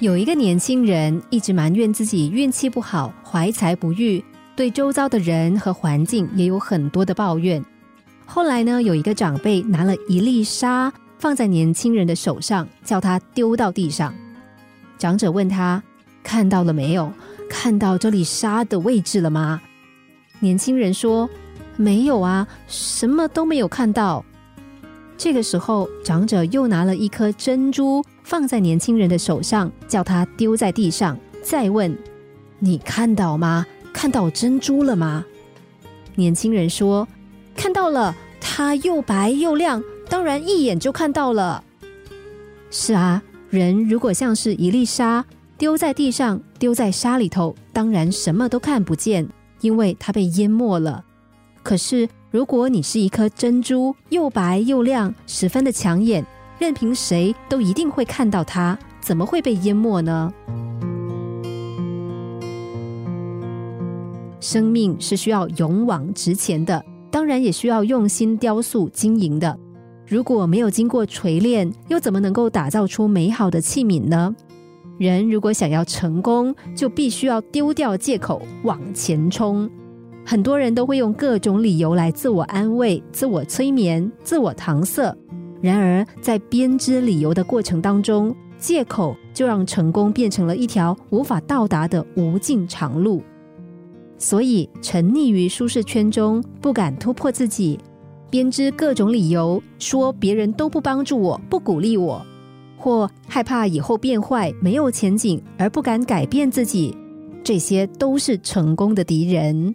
有一个年轻人一直埋怨自己运气不好，怀才不遇，对周遭的人和环境也有很多的抱怨。后来呢，有一个长辈拿了一粒沙放在年轻人的手上，叫他丢到地上。长者问他：“看到了没有？看到这粒沙的位置了吗？”年轻人说：“没有啊，什么都没有看到。”这个时候，长者又拿了一颗珍珠放在年轻人的手上，叫他丢在地上，再问：“你看到吗？看到珍珠了吗？”年轻人说：“看到了，它又白又亮，当然一眼就看到了。”是啊，人如果像是一粒沙丢在地上，丢在沙里头，当然什么都看不见，因为它被淹没了。可是。如果你是一颗珍珠，又白又亮，十分的抢眼，任凭谁都一定会看到它，怎么会被淹没呢？生命是需要勇往直前的，当然也需要用心雕塑经营的。如果没有经过锤炼，又怎么能够打造出美好的器皿呢？人如果想要成功，就必须要丢掉借口，往前冲。很多人都会用各种理由来自我安慰、自我催眠、自我搪塞。然而，在编织理由的过程当中，借口就让成功变成了一条无法到达的无尽长路。所以，沉溺于舒适圈中，不敢突破自己，编织各种理由，说别人都不帮助我、不鼓励我，或害怕以后变坏、没有前景而不敢改变自己，这些都是成功的敌人。